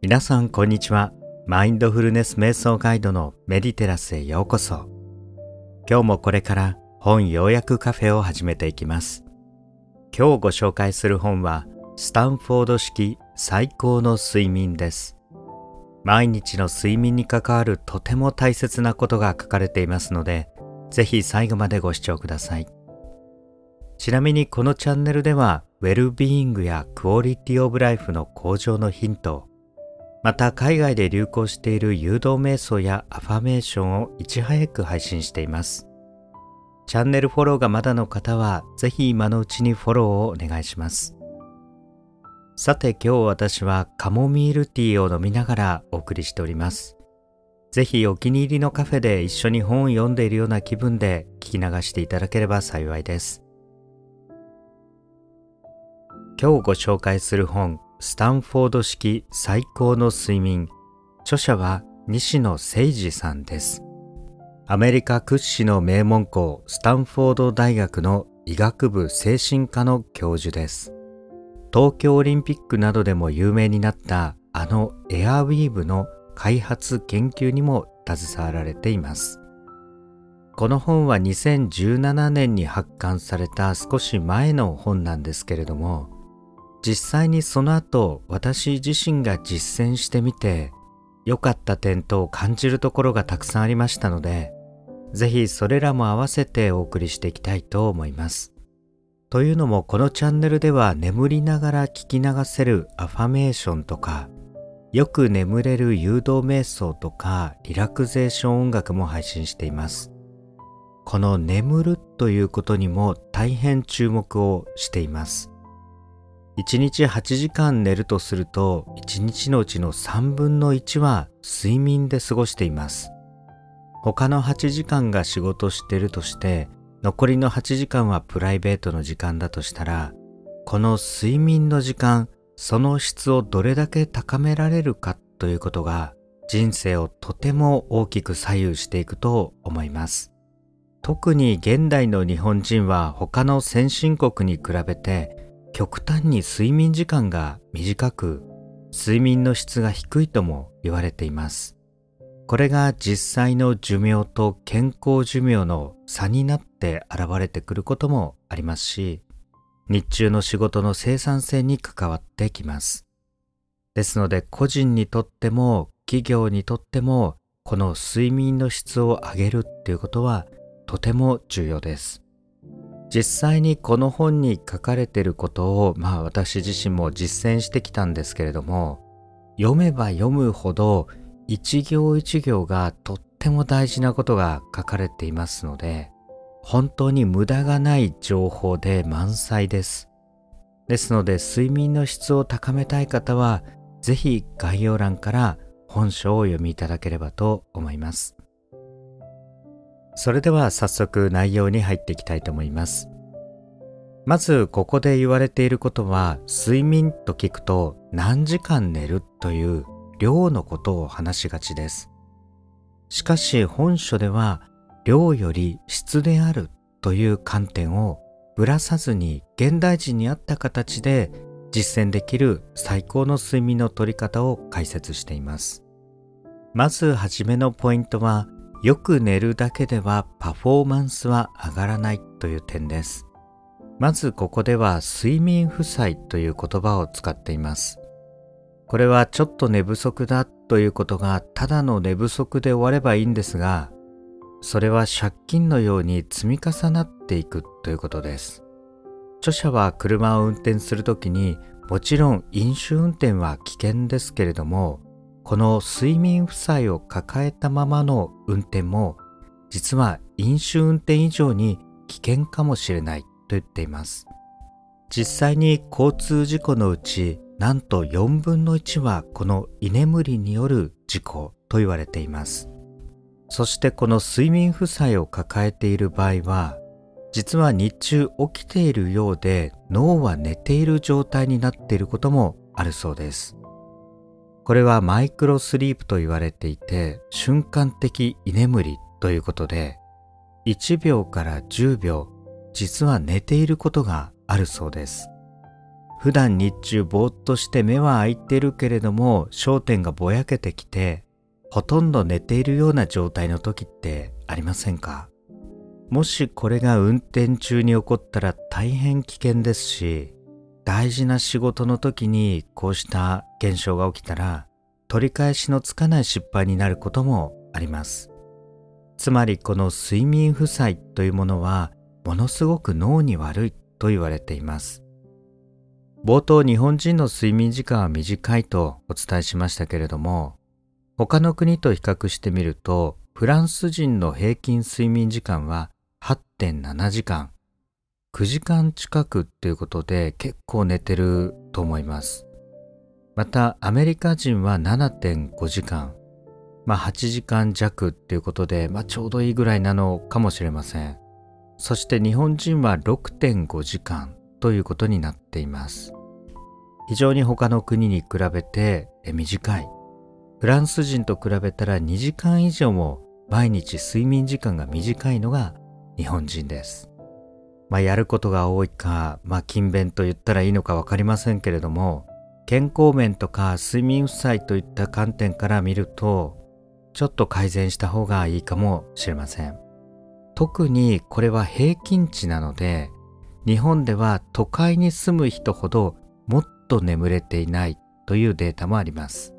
皆さんこんにちは。マインドフルネス瞑想ガイドのメディテラスへようこそ。今日もこれから本要約カフェを始めていきます。今日ご紹介する本はスタンフォード式最高の睡眠です。毎日の睡眠に関わるとても大切なことが書かれていますのでぜひ最後までご視聴ください。ちなみにこのチャンネルではウェルビーイングやクオリティオブライフの向上のヒントまた海外で流行している誘導瞑想やアファメーションをいち早く配信しています。チャンネルフォローがまだの方はぜひ今のうちにフォローをお願いします。さて今日私はカモミールティーを飲みながらお送りしております。ぜひお気に入りのカフェで一緒に本を読んでいるような気分で聞き流していただければ幸いです。今日ご紹介する本スタンフォード式最高の睡眠。著者は西野誠二さんです。アメリカ屈指の名門校スタンフォード大学の医学部精神科の教授です。東京オリンピックなどでも有名になったあのエアウィーヴの開発研究にも携わられています。この本は2017年に発刊された少し前の本なんですけれども実際にその後私自身が実践してみて良かった点と感じるところがたくさんありましたのでぜひそれらも合わせてお送りしていきたいと思います。というのもこのチャンネルでは眠りながら聞き流せるアファメーションとかよく眠れる誘導瞑想とかリラクゼーション音楽も配信しています。この眠るということにも大変注目をしています。1日8時間寝るとすると1日のうちの3分の1は睡眠で過ごしています。他の8時間が仕事してるとして残りの8時間はプライベートの時間だとしたらこの睡眠の時間その質をどれだけ高められるかということが人生をとても大きく左右していくと思います。特に現代の日本人は他の先進国に比べて極端に睡眠時間が短く睡眠の質が低いとも言われています。これが実際の寿命と健康寿命の差になって現れてくることもありますし日中の仕事の生産性に関わってきます。ですので個人にとっても企業にとってもこの睡眠の質を上げるっていうことはとても重要です。実際にこの本に書かれていることをまあ私自身も実践してきたんですけれども読めば読むほど一行一行がとっても大事なことが書かれていますので本当に無駄がない情報で満載です。ですので睡眠の質を高めたい方は是非概要欄から本書を読みいただければと思います。それでは早速内容に入っていきたいと思います。まずここで言われていることは睡眠と聞くと何時間寝るという量のことを話しがちです。しかし本書では量より質であるという観点をぶらさずに現代人に合った形で実践できる最高の睡眠の取り方を解説しています。まずはじめのポイントはよく寝るだけではパフォーマンスは上がらないという点です。まずここでは睡眠負債という言葉を使っています。これはちょっと寝不足だということがただの寝不足で終わればいいんですが、それは借金のように積み重なっていくということです。著者は車を運転するときにもちろん飲酒運転は危険ですけれどもこの睡眠負債を抱えたままの運転も実は飲酒運転以上に危険かもしれないと言っています。実際に交通事故のうちなんと4分の1はこの居眠りによる事故と言われています。そしてこの睡眠負債を抱えている場合は実は日中起きているようで脳は寝ている状態になっていることもあるそうです。これはマイクロスリープと言われていて瞬間的居眠りということで1秒から10秒実は寝ていることがあるそうです。普段日中ぼーっとして目は開いてるけれども焦点がぼやけてきてほとんど寝ているような状態の時ってありませんか？もしこれが運転中に起こったら大変危険ですし大事な仕事の時にこうした現象が起きたら取り返しのつかない失敗になることもあります。つまりこの睡眠負債というものはものすごく脳に悪いと言われています。冒頭日本人の睡眠時間は短いとお伝えしましたけれども他の国と比較してみるとフランス人の平均睡眠時間は8.7時間。9時間近くっていうことで結構寝てると思います。またアメリカ人は7.5時間。まあ8時間弱っていうことで、まあ、ちょうどいいぐらいなのかもしれません。そして日本人は6.5時間ということになっています。非常に他の国に比べて短い。フランス人と比べたら2時間以上も毎日睡眠時間が短いのが日本人です。まあやることが多いかまあ勤勉と言ったらいいのか分かりませんけれども健康面とか睡眠負債といった観点から見るとちょっと改善した方がいいかもしれません特にこれは平均値なので日本では都会に住む人ほどもっと眠れていないというデータもあります。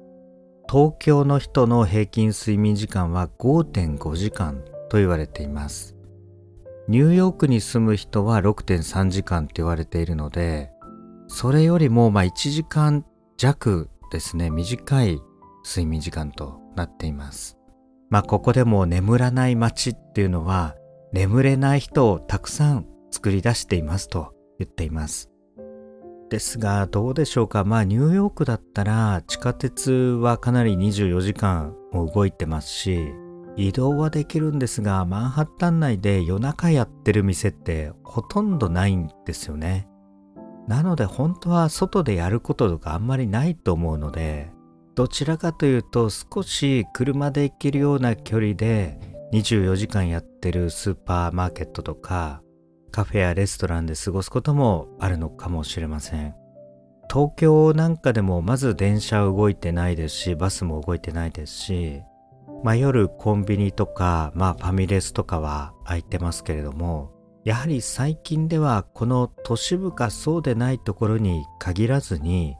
東京の人の平均睡眠時間は5.5時間と言われています。ニューヨークに住む人は6.3時間って言われているので、それよりもま1時間弱ですね、短い睡眠時間となっています。まあここでも眠らない街っていうのは眠れない人をたくさん作り出していますと言っています。ですがどうでしょうかまあニューヨークだったら地下鉄はかなり24時間も動いてますし移動はできるんですがマンハッタン内で夜中やってる店ってほとんどないんですよね。なので本当は外でやることとかあんまりないと思うのでどちらかというと少し車で行けるような距離で24時間やってるスーパーマーケットとかカフェやレストランで過ごすこともあるのかもしれません東京なんかでもまず電車動いてないですしバスも動いてないですし、まあ、夜コンビニとか、まあ、ファミレスとかは空いてますけれどもやはり最近ではこの都市部かそうでないところに限らずに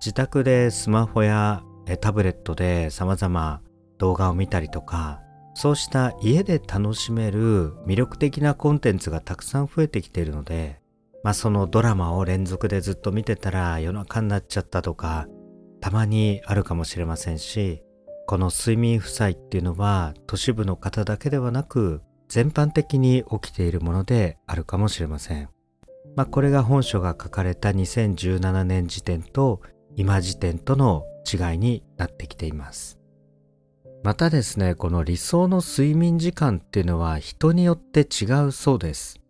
自宅でスマホやタブレットで様々動画を見たりとかそうした家で楽しめる魅力的なコンテンツがたくさん増えてきているので、まあそのドラマを連続でずっと見てたら夜中になっちゃったとか、たまにあるかもしれませんし、この睡眠負債っていうのは都市部の方だけではなく、全般的に起きているものであるかもしれません。まあこれが本書が書かれた2017年時点と今時点との違いになってきています。またですね、この理想の睡眠時間っていうのは人によって違うそうです。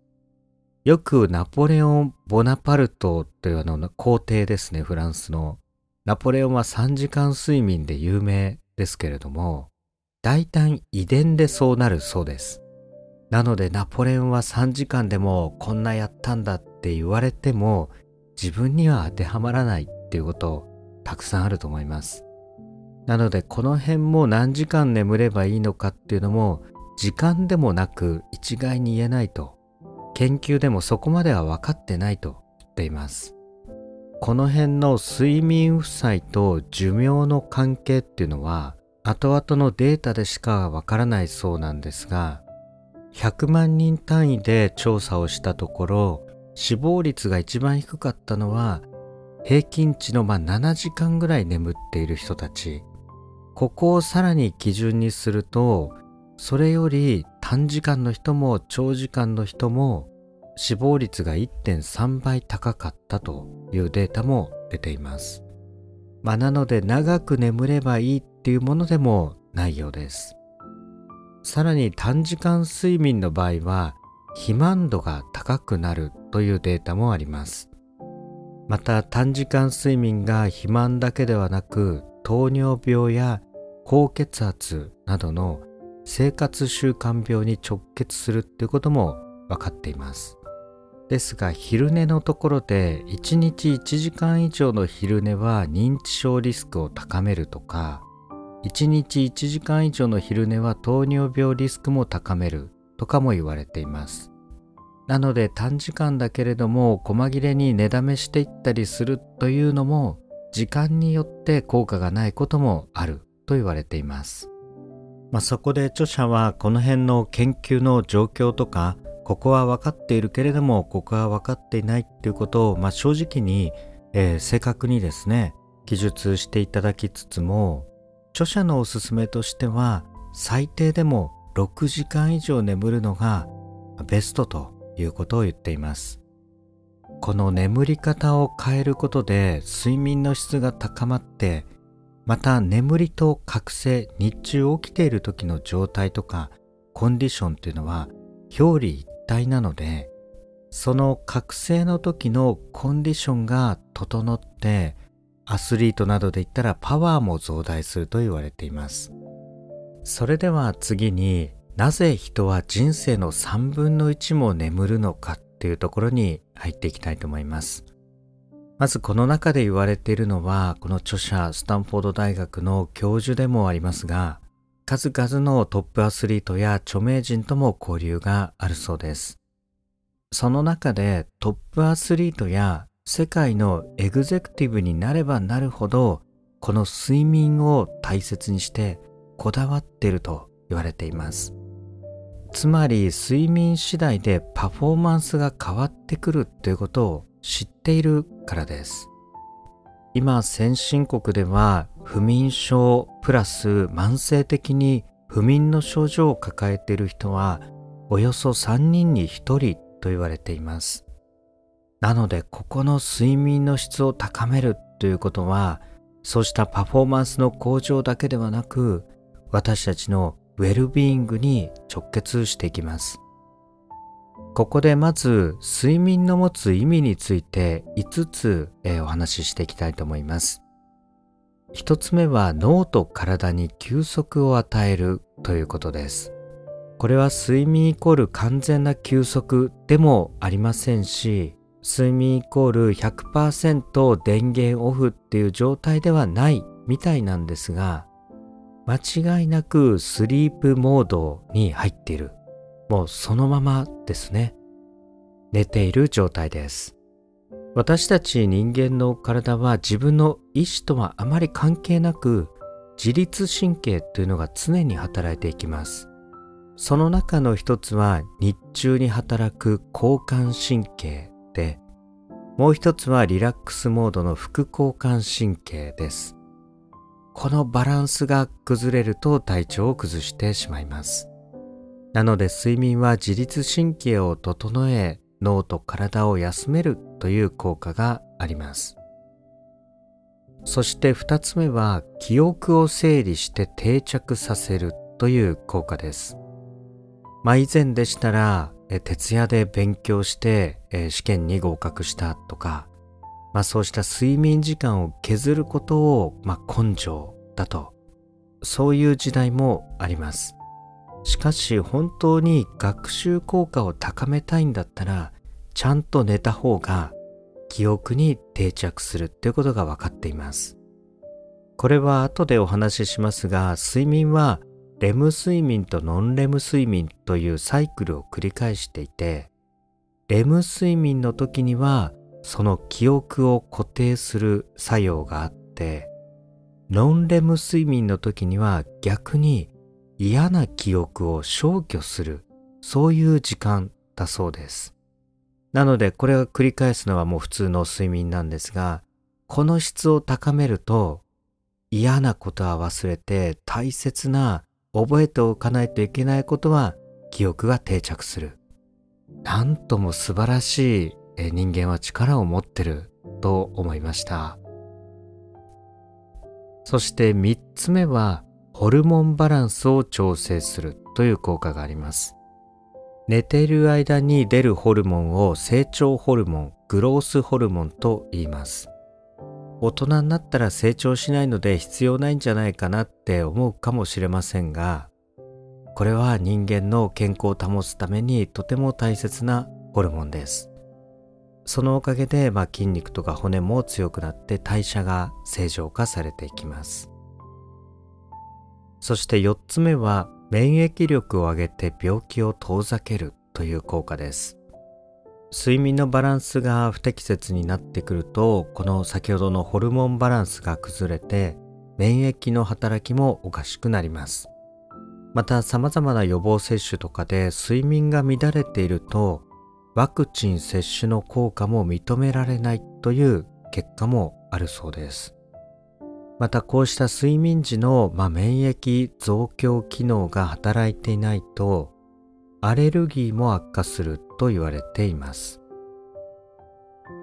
よくナポレオン・ボナパルトというあの皇帝ですね、フランスの。ナポレオンは3時間睡眠で有名ですけれども、大体遺伝でそうなるそうです。なのでナポレオンは3時間でもこんなやったんだって言われても自分には当てはまらないっていうことたくさんあると思います。なのでこの辺も何時間眠ればいいのかっていうのも時間でもなく一概に言えないと研究でもそこまでは分かってないと言っていますこの辺の睡眠負債と寿命の関係っていうのは後々のデータでしかわからないそうなんですが100万人単位で調査をしたところ死亡率が一番低かったのは平均値のま7時間ぐらい眠っている人たち。ここをさらに基準にするとそれより短時間の人も長時間の人も死亡率が1.3倍高かったというデータも出ています。まあ、なので長く眠ればいいっていうものでもないようです。さらに短時間睡眠の場合は肥満度が高くなるというデータもあります。また短時間睡眠が肥満だけではなく糖尿病や高血圧などの生活習慣病に直結するっていうことも分かっています。ですが昼寝のところで1日1時間以上の昼寝は認知症リスクを高めるとか1日1時間以上の昼寝は糖尿病リスクも高めるとかも言われています。なので短時間だけれども細切れに寝だめしていったりするというのも時間によって効果がないこともあると言われています、まあ、そこで著者はこの辺の研究の状況とかここは分かっているけれどもここは分かっていないっていうことを、まあ、正直に、えー、正確にですね記述していただきつつも著者のおすすめとしては最低でも6時間以上眠るのがベストということを言っています。この眠り方を変えることで睡眠の質が高まってまた眠りと覚醒日中起きている時の状態とかコンディションっていうのは表裏一体なのでその覚醒の時のコンディションが整ってアスリートなどで言ったらパワーも増大すると言われています。それでは次になぜ人は人生の3分の1も眠るのかっていうところに入っていきたいと思います。まずこの中で言われているのはこの著者スタンフォード大学の教授でもありますが数々のトップアスリートや著名人とも交流があるそうです。その中でトップアスリートや世界のエグゼクティブになればなるほどこの睡眠を大切にしてこだわっていると言われています。つまり睡眠次第でパフォーマンスが変わってくるということを知っているからです。今先進国では不眠症プラス慢性的に不眠の症状を抱えている人はおよそ3人に1人と言われています。なのでここの睡眠の質を高めるということはそうしたパフォーマンスの向上だけではなく私たちのウェルビーイングに直結していきます。ここでまず睡眠の持つ意味について5つ、えお話ししていきたいと思います。一つ目は脳と体に休息を与えるということです。これは睡眠イコール完全な休息でもありませんし、睡眠イコール100%電源オフっていう状態ではないみたいなんですが、間違いなくスリープモードに入っている。もうそのままですね。寝ている状態です。私たち人間の体は自分の意思とはあまり関係なく自律神経というのが常に働いていきます。その中の一つは日中に働く交感神経でもう一つはリラックスモードの副交感神経です。このバランスが崩れると体調を崩してしまいます。なので睡眠は自律神経を整え脳と体を休めるという効果があります。そして2つ目は記憶を整理して定着させるという効果です。まあ以前でしたら徹夜で勉強して試験に合格したとか、まあ、そうした睡眠時間を削ることを、まあ、根性だとそういう時代もあります。しかし本当に学習効果を高めたいんだったらちゃんと寝た方が記憶に定着するっていうことが分かっています。これは後でお話ししますが睡眠はレム睡眠とノンレム睡眠というサイクルを繰り返していてレム睡眠の時にはその記憶を固定する作用があってノンレム睡眠の時には逆に嫌な記憶を消去するそういう時間だそうです。なのでこれを繰り返すのはもう普通の睡眠なんですがこの質を高めると嫌なことは忘れて大切な覚えておかないといけないことは記憶が定着する。なんとも素晴らしい人間は力を持ってると思いました。そして3つ目はホルモンバランスを調整するという効果があります。寝ている間に出るホルモンを成長ホルモングロースホルモンと言います。大人になったら成長しないので必要ないんじゃないかなって思うかもしれませんがこれは人間の健康を保つためにとても大切なホルモンです。そのおかげで、まあ、筋肉とか骨も強くなって代謝が正常化されていきます。そして4つ目は免疫力を上げて病気を遠ざけるという効果です睡眠のバランスが不適切になってくるとこの先ほどのホルモンバランスが崩れて免疫の働きもおかしくなりますまた様々な予防接種とかで睡眠が乱れているとワクチン接種の効果も認められないという結果もあるそうです。またこうした睡眠時の、まあ、免疫増強機能が働いていないとアレルギーも悪化すると言われています。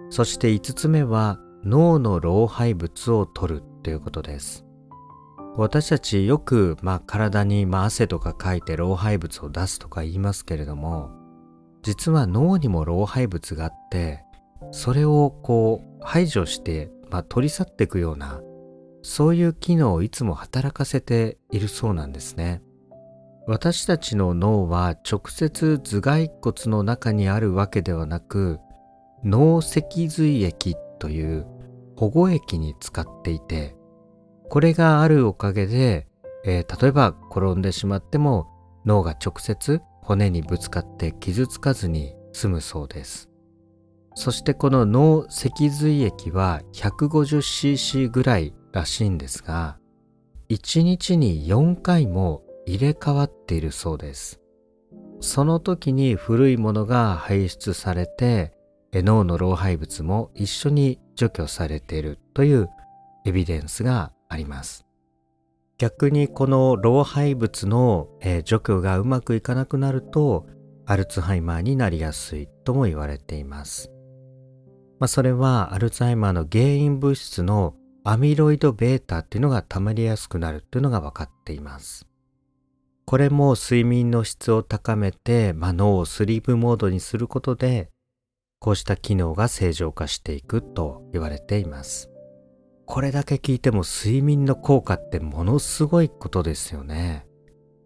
そして5つ目は脳の老廃物を取るということです。私たちよく、まあ、体に、まあ、汗とかかいて老廃物を出すとか言いますけれども実は脳にも老廃物があってそれをこう排除して、まあ、取り去っていくようなそういう機能をいつも働かせているそうなんですね私たちの脳は直接頭蓋骨の中にあるわけではなく脳脊髄液という保護液に使っていてこれがあるおかげで、えー、例えば転んでしまっても脳が直接骨にぶつかって傷つかずに済むそうです。そしてこの脳脊髄液は 150cc ぐらいらしいんですが、1日に4回も入れ替わっているそうです。その時に古いものが排出されて、脳の老廃物も一緒に除去されているというエビデンスがあります。逆にこの老廃物の、え、除去がうまくいかなくなるとアルツハイマーになりやすいとも言われています。まあ、それはアルツハイマーの原因物質のアミロイド β っていうのが溜まりやすくなるっていうのが分かっています。これも睡眠の質を高めて、まあ、脳をスリープモードにすることでこうした機能が正常化していくと言われています。これだけ聞いても睡眠の効果ってものすごいことですよね。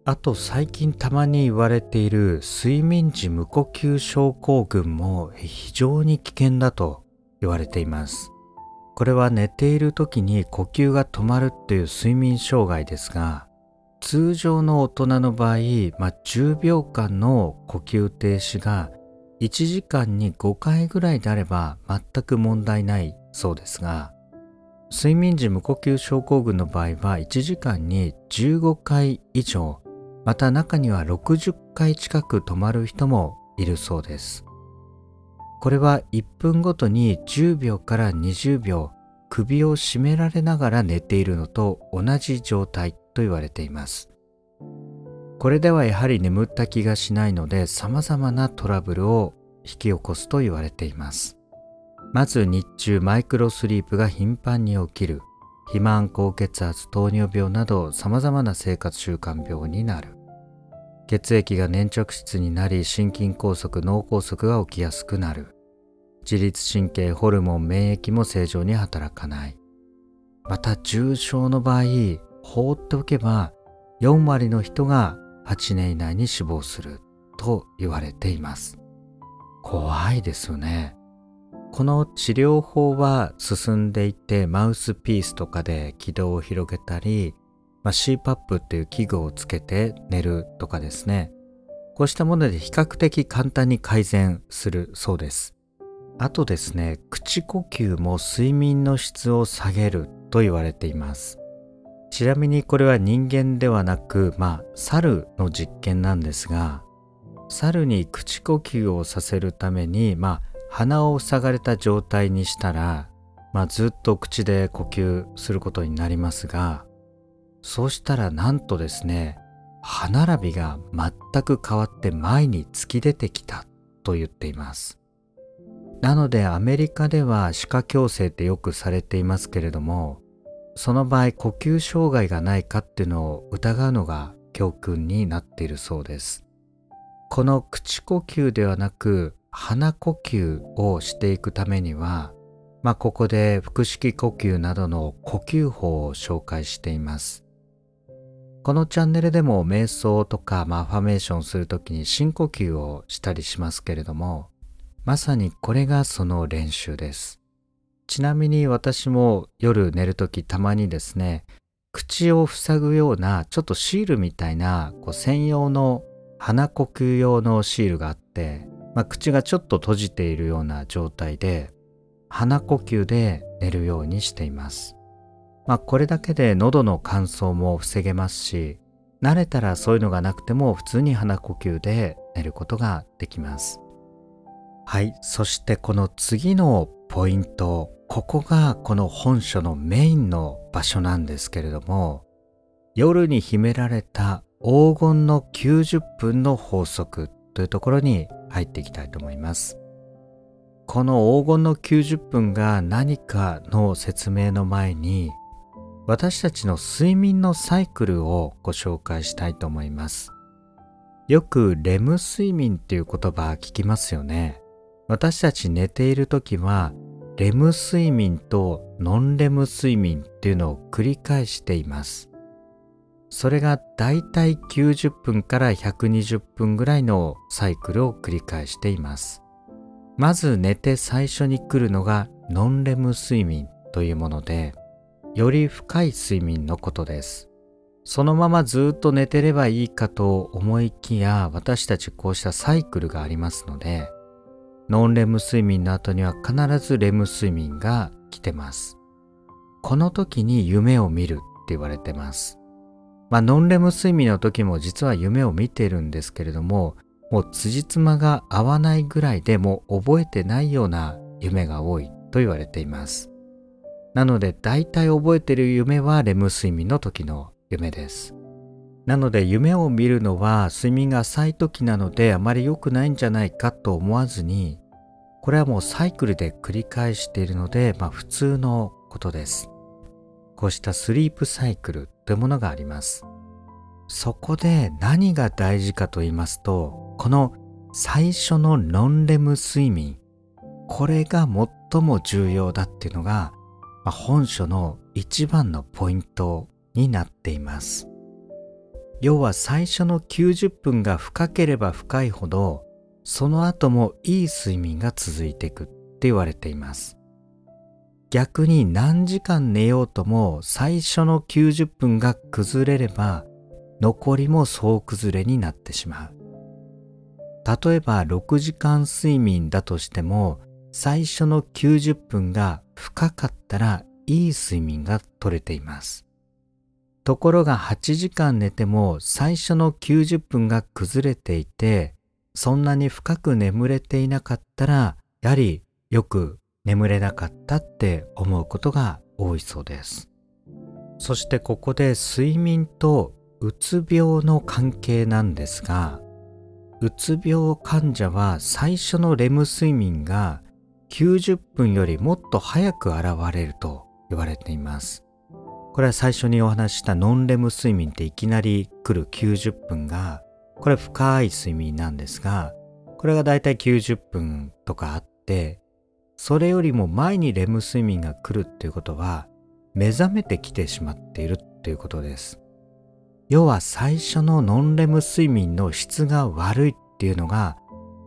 あと最近たまに言われている睡眠時無呼吸症候群も非常に危険だと言われています。これは寝ている時に呼吸が止まるっていう睡眠障害ですが、通常の大人の場合、まあ、10秒間の呼吸停止が1時間に5回ぐらいであれば全く問題ないそうですが、睡眠時無呼吸症候群の場合は1時間に15回以上また中には60回近く止まる人もいるそうです。これは1分ごとに10秒から20秒首を絞められながら寝ているのと同じ状態と言われています。これではやはり眠った気がしないので様々なトラブルを引き起こすと言われています。まず日中マイクロスリープが頻繁に起きる。肥満高血圧糖尿病など様々な生活習慣病になる。血液が粘着質になり心筋梗塞脳梗塞が起きやすくなる。自律神経ホルモン免疫も正常に働かない。また重症の場合放っておけば4割の人が8年以内に死亡すると言われています。怖いですよね。この治療法は進んでいてマウスピースとかで軌道を広げたり、まあ、CPAP っていう器具をつけて寝るとかですね。こうしたもので比較的簡単に改善するそうです。あとですね口呼吸も睡眠の質を下げると言われています。ちなみにこれは人間ではなくまあ猿の実験なんですが猿に口呼吸をさせるためにまあ鼻を塞がれた状態にしたら、まあ、ずっと口で呼吸することになりますがそうしたらなんとですね歯並びが全く変わって前に突き出てきたと言っています。なのでアメリカでは歯科矯正ってよくされていますけれどもその場合呼吸障害がないかっていうのを疑うのが教訓になっているそうですこの口呼吸ではなく鼻呼吸をしていくためには、まあ、ここで腹式呼吸などの呼吸法を紹介しています。このチャンネルでも瞑想とか、まあ、ファメーションするときに深呼吸をしたりしますけれども、まさにこれがその練習です。ちなみに私も夜寝るときたまにですね、口を塞ぐようなちょっとシールみたいなこう専用の鼻呼吸用のシールがあって、まあ、口がちょっと閉じているような状態で鼻呼吸で寝るようにしています。まあ、これだけで喉の乾燥も防げますし慣れたらそういうのがなくても普通に鼻呼吸で寝ることができます。はい、そしてこの次のポイント、ここがこの本書のメインの場所なんですけれども、夜に秘められた黄金の90分の法則というところに入っていきたいと思います。この黄金の90分が何かの説明の前に私たちの睡眠のサイクルをご紹介したいと思います。よくレム睡眠っていう言葉聞きますよね。私たち寝ている時はレム睡眠とノンレム睡眠っていうのを繰り返しています。それがだいたい90分から120分ぐらいのサイクルを繰り返しています。まず寝て最初に来るのがノンレム睡眠というもので、より深い睡眠のことです。そのままずっと寝てればいいかと思いきや私たちこうしたサイクルがありますのでノンレム睡眠の後には必ずレム睡眠が来てます。この時に夢を見るって言われてます。まあノンレム睡眠の時も実は夢を見てるんですけれどももう辻褄が合わないぐらいでもう覚えてないような夢が多いと言われています。なので大体覚えてる夢はレム睡眠の時の夢です。なので夢を見るのは睡眠が浅い時なのであまり良くないんじゃないかと思わずにこれはもうサイクルで繰り返しているので、まあ、普通のことです。こうしたスリープサイクルというものがあります。そこで何が大事かと言いますとこの最初のノンレム睡眠これが最も重要だっていうのがまあ、本書の一番のポイントになっています。要は最初の90分が深ければ深いほどその後もいい睡眠が続いていくって言われています。逆に何時間寝ようとも最初の90分が崩れれば残りも総崩れになってしまう。例えば6時間睡眠だとしても最初の90分が深かったらいい睡眠が取れています。ところが8時間寝ても最初の90分が崩れていてそんなに深く眠れていなかったらやはりよく眠れなかったって思うことが多いそうです。そしてここで睡眠とうつ病の関係なんですがうつ病患者は最初のレム睡眠が90分よりもっと早く現れると言われています。これは最初にお話したノンレム睡眠っていきなり来る90分が、これ深い睡眠なんですが、これがだいたい90分とかあって、それよりも前にレム睡眠が来るっていうことは、目覚めてきてしまっているっていうことです。要は最初のノンレム睡眠の質が悪いっていうのが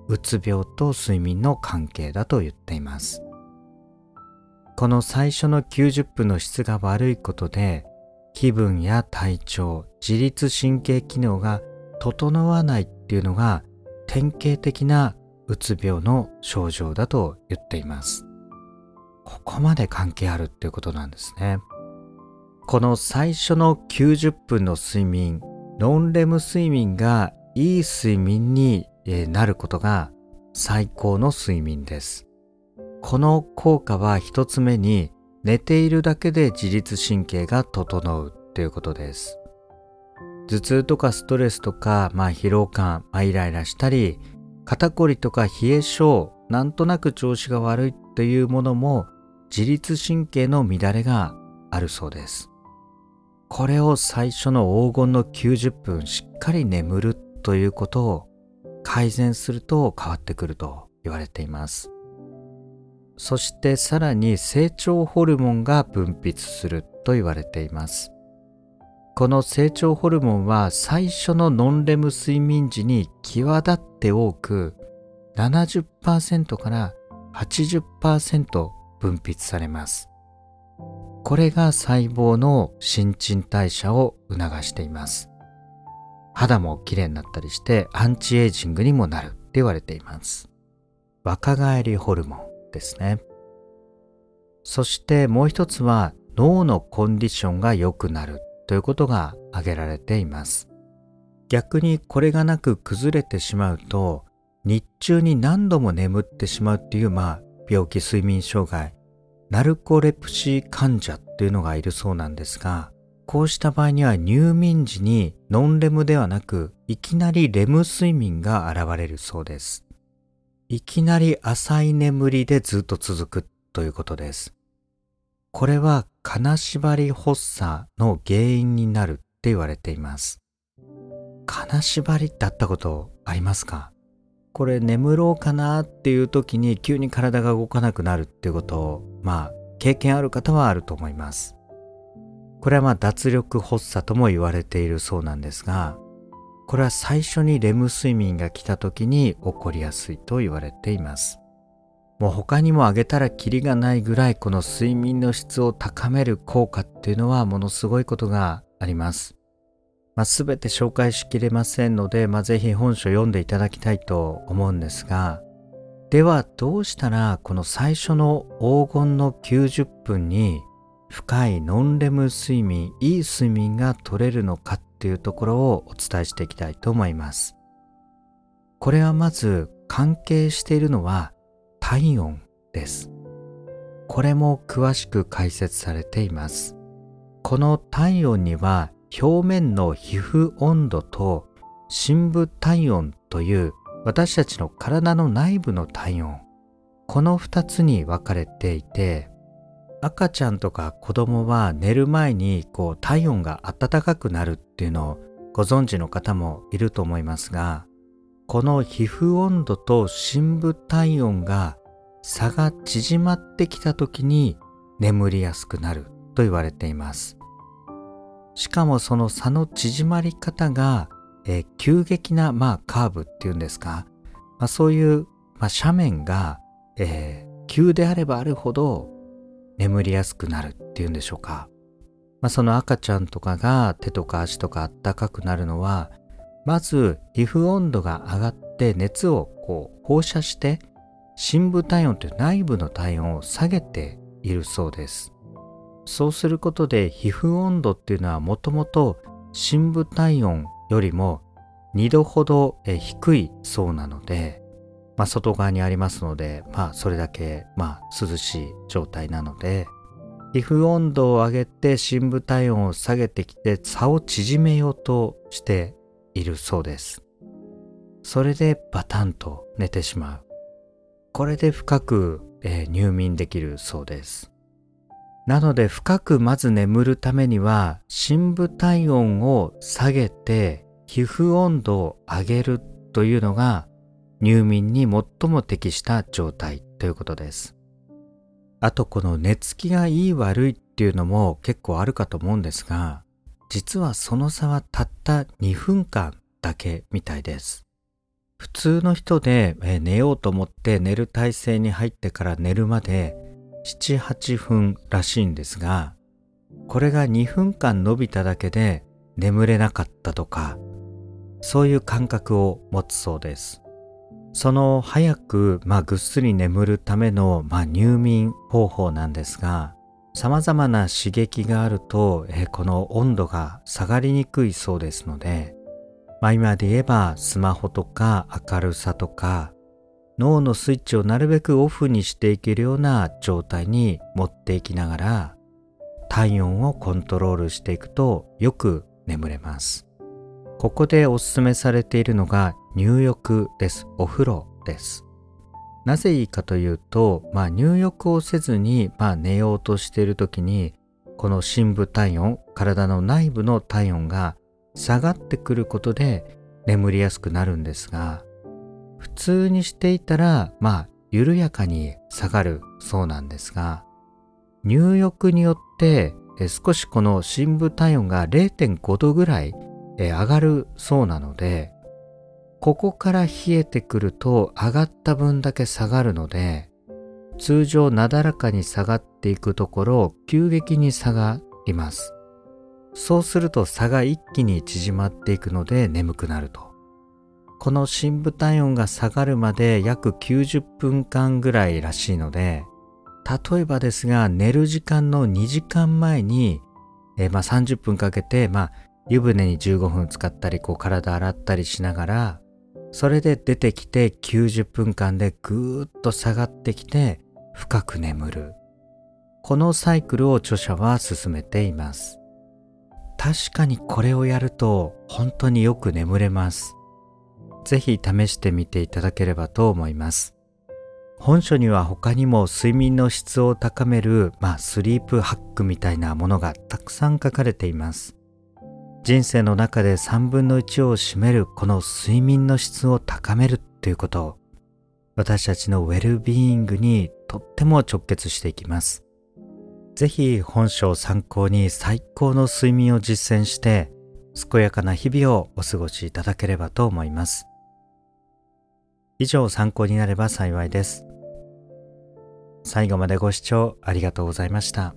うつ病と睡眠の関係だと言っています。この最初の90分の質が悪いことで気分や体調、自律神経機能が整わないっていうのが典型的なうつ病の症状だと言っています。ここまで関係あるっていうことなんですね。この最初の90分の睡眠、ノンレム睡眠がいい睡眠になることが最高の睡眠です。この効果は一つ目に寝ているだけで自律神経が整うということです。頭痛とかストレスとか、まあ、疲労感、まあ、イライラしたり肩こりとか冷え性なんとなく調子が悪いというものも自律神経の乱れがあるそうです。これを最初の黄金の90分しっかり眠るということを改善すると変わってくると言われていますそしてさらに成長ホルモンが分泌すると言われていますこの成長ホルモンは最初のノンレム睡眠時に際立って多く70%から80%分泌されます。これが細胞の新陳代謝を促しています。肌も綺麗になったりしてアンチエイジングにもなるって言われています。若返りホルモンですね。そしてもう一つは脳のコンディションが良くなるということが挙げられています。逆にこれがなく崩れてしまうと日中に何度も眠ってしまうっていうまあ病気睡眠障害ナルコレプシー患者っていうのがいるそうなんですがこうした場合には入眠時にノンレムではなくいきなりレム睡眠が現れるそうです。いきなり浅い眠りでずっと続くということです。これは金縛り発作の原因になるって言われています。金縛りってあったことありますか？これ眠ろうかなっていう時に急に体が動かなくなるっていうことをまあ経験ある方はあると思います。これはまあ脱力発作とも言われているそうなんですがこれは最初にレム睡眠が来た時に起こりやすいと言われています。もう他にも挙げたらキリがないぐらいこの睡眠の質を高める効果っていうのはものすごいことがあります。まあ、全て紹介しきれませんので、まあ、ぜひ本書読んでいただきたいと思うんですが、ではどうしたらこの最初の黄金の90分に深いノンレム睡眠、いい睡眠が取れるのかっていうところをお伝えしていきたいと思います。これはまず関係しているのは体温です。これも詳しく解説されています。この体温には表面の皮膚温度と深部体温という私たちの体の内部の体温この2つに分かれていて赤ちゃんとか子供は寝る前にこう体温が暖かくなるっていうのをご存知の方もいると思いますがこの皮膚温度と深部体温が差が縮まってきた時に眠りやすくなると言われています。しかもその差の縮まり方が、えー、急激な、まあ、カーブっていうんですか、まあ、そういう、まあ、斜面が、えー、急であればあるほど眠りやすくなるっていうんでしょうか。まあ、その赤ちゃんとかが手とか足とかあったかくなるのはまず皮膚温度が上がって熱をこう放射して深部体温という内部の体温を下げているそうですそうすることで皮膚温度っていうのはもともと深部体温よりも2度ほど低いそうなので、まあ、外側にありますので、まあ、それだけ、まあ、涼しい状態なので皮膚温度を上げて深部体温を下げてきて差を縮めようとしているそうです。それでバタンと寝てしまう。これで深く、えー、入眠できるそうです。なので深くまず眠るためには深部体温を下げて皮膚温度を上げるというのが入眠に最も適した状態ということです。あとこの寝つきがいい悪いっていうのも結構あるかと思うんですが実はその差はたった2分間だけみたいです。普通の人で寝ようと思って寝る体勢に入ってから寝るまで7、8分らしいんですが、これが2分間伸びただけで眠れなかったとか、そういう感覚を持つそうです。その早く、まあ、ぐっすり眠るための、まあ、入眠方法なんですが、様々な刺激があると、え、この温度が下がりにくいそうですので、まあ、今で言えばスマホとか明るさとか脳のスイッチをなるべくオフにしていけるような状態に持っていきながら体温をコントロールしていくとよく眠れます。ここでおすすめされているのが入浴です。お風呂です。なぜいいかというと、まあ、入浴をせずに、まあ、寝ようとしている時にこの深部体温体の内部の体温が下がってくることで眠りやすくなるんですが普通にしていたらまあ緩やかに下がるそうなんですが入浴によって少しこの深部体温が0.5度ぐらい上がるそうなのでここから冷えてくると上がった分だけ下がるので通常なだらかに下がっていくところ急激に下がります。そうすると差が一気に縮まっていくので眠くなると。この深部体温が下がるまで約90分間ぐらいらしいので例えばですが寝る時間の2時間前に、えー、まあ、30分かけて、まあ、湯船に15分使ったりこう体洗ったりしながらそれで出てきて90分間でぐーっと下がってきて深く眠る。このサイクルを著者は進めています。確かにこれをやると本当によく眠れます。ぜひ試してみていただければと思います。本書には他にも睡眠の質を高める、まあ、スリープハックみたいなものがたくさん書かれています。人生の中で3分の1を占めるこの睡眠の質を高めるということ。私たちのウェルビーイングにとっても直結していきます。ぜひ本書を参考に最高の睡眠を実践して健やかな日々をお過ごしいただければと思います。以上参考になれば幸いです。最後までご視聴ありがとうございました。